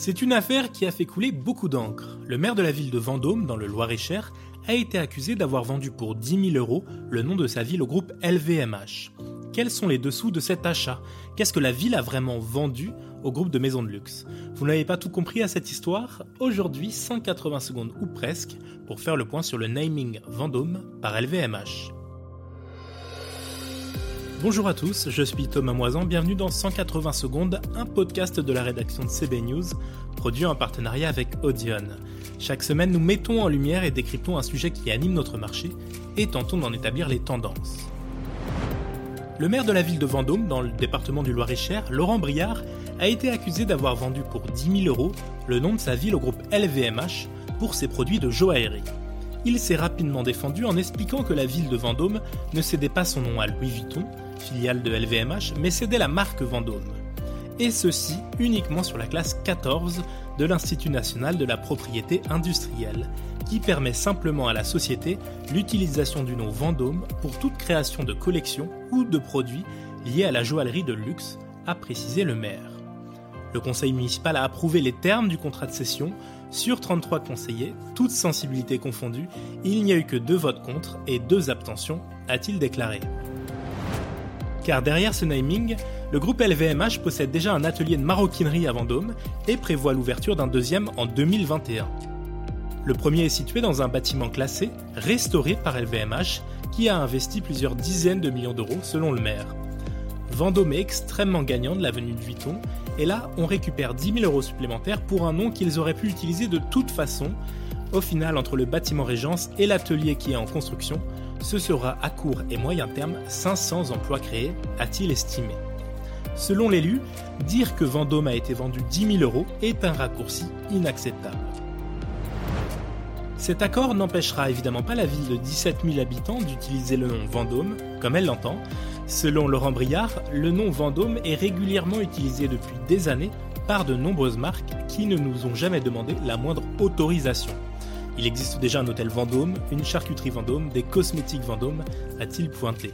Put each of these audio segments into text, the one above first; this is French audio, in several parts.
C'est une affaire qui a fait couler beaucoup d'encre. Le maire de la ville de Vendôme, dans le Loir-et-Cher, a été accusé d'avoir vendu pour 10 000 euros le nom de sa ville au groupe LVMH. Quels sont les dessous de cet achat? Qu'est-ce que la ville a vraiment vendu au groupe de maisons de luxe? Vous n'avez pas tout compris à cette histoire? Aujourd'hui, 180 secondes ou presque pour faire le point sur le naming Vendôme par LVMH. Bonjour à tous, je suis Thomas Moisan, bienvenue dans 180 secondes, un podcast de la rédaction de CB News, produit en partenariat avec Audion. Chaque semaine, nous mettons en lumière et décryptons un sujet qui anime notre marché et tentons d'en établir les tendances. Le maire de la ville de Vendôme, dans le département du Loir-et-Cher, Laurent Briard, a été accusé d'avoir vendu pour 10 000 euros le nom de sa ville au groupe LVMH pour ses produits de joaillerie il s'est rapidement défendu en expliquant que la ville de Vendôme ne cédait pas son nom à Louis Vuitton, filiale de LVMH, mais cédait la marque Vendôme. Et ceci uniquement sur la classe 14 de l'Institut national de la propriété industrielle, qui permet simplement à la société l'utilisation du nom Vendôme pour toute création de collection ou de produits liés à la joaillerie de luxe, a précisé le maire. Le conseil municipal a approuvé les termes du contrat de cession. Sur 33 conseillers, toutes sensibilités confondues, il n'y a eu que deux votes contre et deux abstentions, a-t-il déclaré. Car derrière ce naming, le groupe LVMH possède déjà un atelier de maroquinerie à Vendôme et prévoit l'ouverture d'un deuxième en 2021. Le premier est situé dans un bâtiment classé, restauré par LVMH, qui a investi plusieurs dizaines de millions d'euros selon le maire. Vendôme est extrêmement gagnant de la venue de Vuitton, et là on récupère 10 000 euros supplémentaires pour un nom qu'ils auraient pu utiliser de toute façon. Au final, entre le bâtiment Régence et l'atelier qui est en construction, ce sera à court et moyen terme 500 emplois créés, a-t-il estimé. Selon l'élu, dire que Vendôme a été vendu 10 000 euros est un raccourci inacceptable. Cet accord n'empêchera évidemment pas la ville de 17 000 habitants d'utiliser le nom Vendôme, comme elle l'entend, Selon Laurent Briard, le nom Vendôme est régulièrement utilisé depuis des années par de nombreuses marques qui ne nous ont jamais demandé la moindre autorisation. Il existe déjà un hôtel Vendôme, une charcuterie Vendôme, des cosmétiques Vendôme, a-t-il pointé.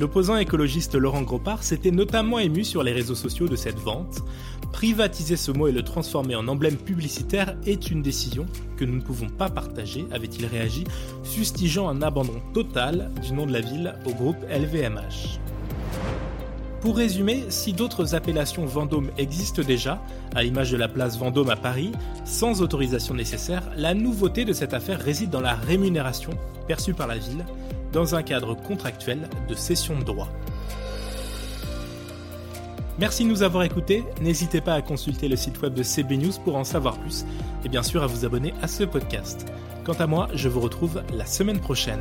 L'opposant écologiste Laurent Gropard s'était notamment ému sur les réseaux sociaux de cette vente. Privatiser ce mot et le transformer en emblème publicitaire est une décision que nous ne pouvons pas partager, avait-il réagi, fustigeant un abandon total du nom de la ville au groupe LVMH. Pour résumer, si d'autres appellations Vendôme existent déjà, à l'image de la place Vendôme à Paris, sans autorisation nécessaire, la nouveauté de cette affaire réside dans la rémunération perçue par la ville dans un cadre contractuel de cession de droits. Merci de nous avoir écoutés, n'hésitez pas à consulter le site web de CB News pour en savoir plus et bien sûr à vous abonner à ce podcast. Quant à moi, je vous retrouve la semaine prochaine.